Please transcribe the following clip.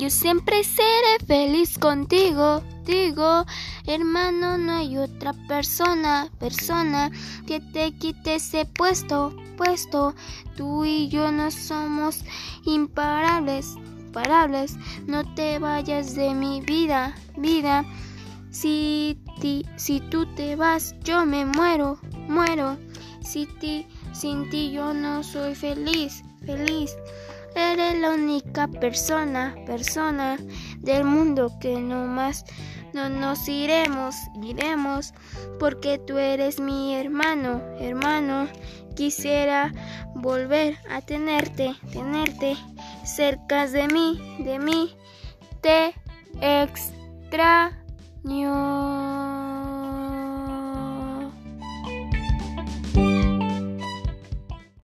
Yo siempre seré feliz contigo, digo, hermano, no hay otra persona, persona que te quite ese puesto, puesto. Tú y yo no somos imparables, imparables. No te vayas de mi vida, vida. Si, ti, si tú te vas, yo me muero, muero. Si ti, sin ti yo no soy feliz, feliz. La única persona, persona del mundo que no más no nos iremos, iremos, porque tú eres mi hermano, hermano. Quisiera volver a tenerte, tenerte cerca de mí, de mí. Te extraño.